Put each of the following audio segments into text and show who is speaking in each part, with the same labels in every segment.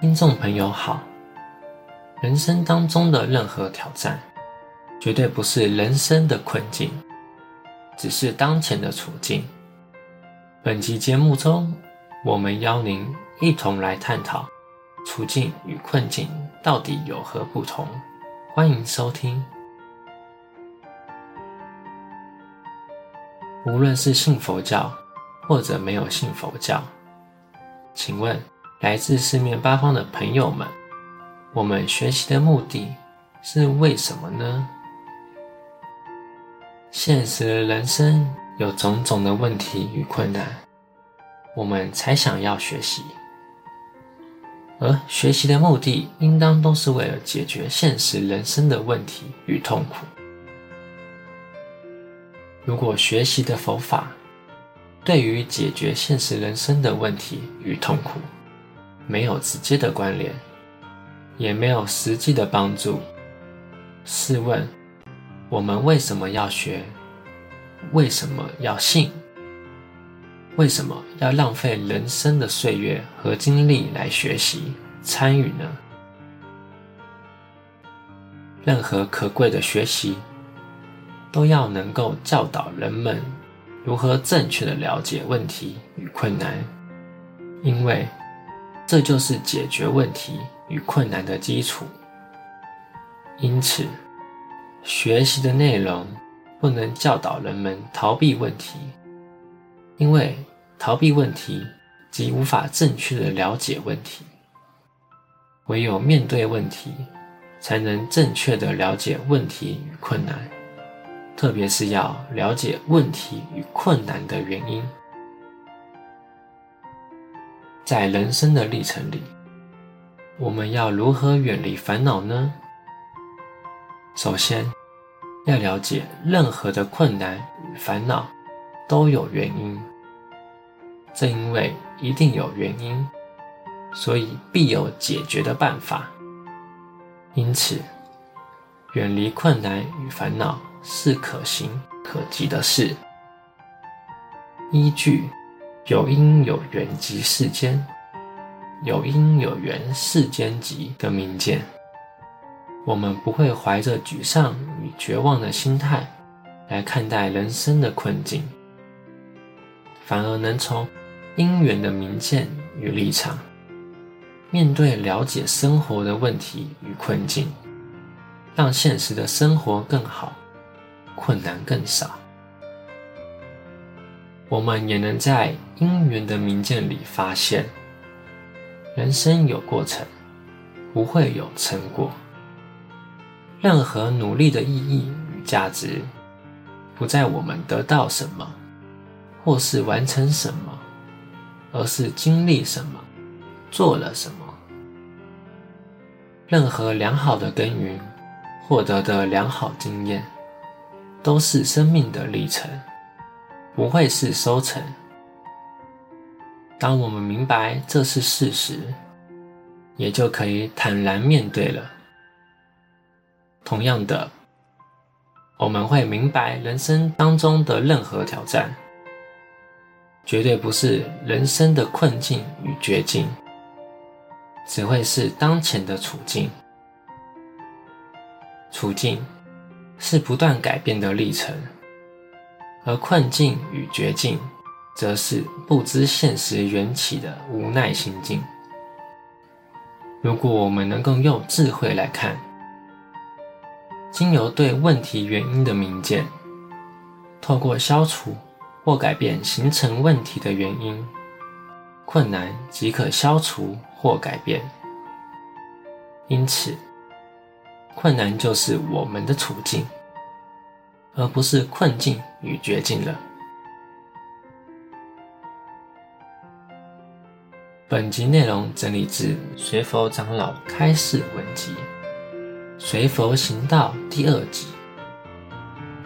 Speaker 1: 听众朋友好，人生当中的任何挑战，绝对不是人生的困境，只是当前的处境。本期节目中，我们邀您一同来探讨处境与困境到底有何不同。欢迎收听。无论是信佛教，或者没有信佛教，请问来自四面八方的朋友们，我们学习的目的是为什么呢？现实的人生有种种的问题与困难，我们才想要学习。而学习的目的，应当都是为了解决现实人生的问题与痛苦。如果学习的佛法对于解决现实人生的问题与痛苦没有直接的关联，也没有实际的帮助，试问我们为什么要学？为什么要信？为什么要浪费人生的岁月和精力来学习、参与呢？任何可贵的学习，都要能够教导人们如何正确的了解问题与困难，因为这就是解决问题与困难的基础。因此，学习的内容不能教导人们逃避问题，因为逃避问题即无法正确的了解问题，唯有面对问题，才能正确的了解问题与困难，特别是要了解问题与困难的原因。在人生的历程里，我们要如何远离烦恼呢？首先，要了解任何的困难与烦恼都有原因。正因为一定有原因，所以必有解决的办法。因此，远离困难与烦恼是可行可及的事。依据“有因有缘即世间，有因有缘世间即”的明见，我们不会怀着沮丧与绝望的心态来看待人生的困境，反而能从因缘的明见与立场，面对了解生活的问题与困境，让现实的生活更好，困难更少。我们也能在因缘的明见里发现，人生有过程，不会有成果。任何努力的意义与价值，不在我们得到什么，或是完成什么。而是经历什么，做了什么。任何良好的耕耘，获得的良好经验，都是生命的历程，不会是收成。当我们明白这是事实，也就可以坦然面对了。同样的，我们会明白人生当中的任何挑战。绝对不是人生的困境与绝境，只会是当前的处境。处境是不断改变的历程，而困境与绝境，则是不知现实缘起的无奈心境。如果我们能够用智慧来看，经由对问题原因的明见，透过消除。或改变形成问题的原因，困难即可消除或改变。因此，困难就是我们的处境，而不是困境与绝境了。本集内容整理自随佛长老开示文集《随佛行道》第二集。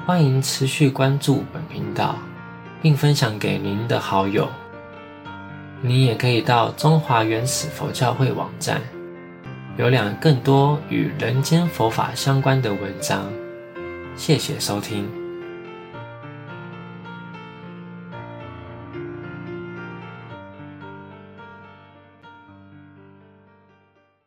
Speaker 1: 欢迎持续关注本频道。并分享给您的好友。你也可以到中华原始佛教会网站，浏览更多与人间佛法相关的文章。谢谢收听。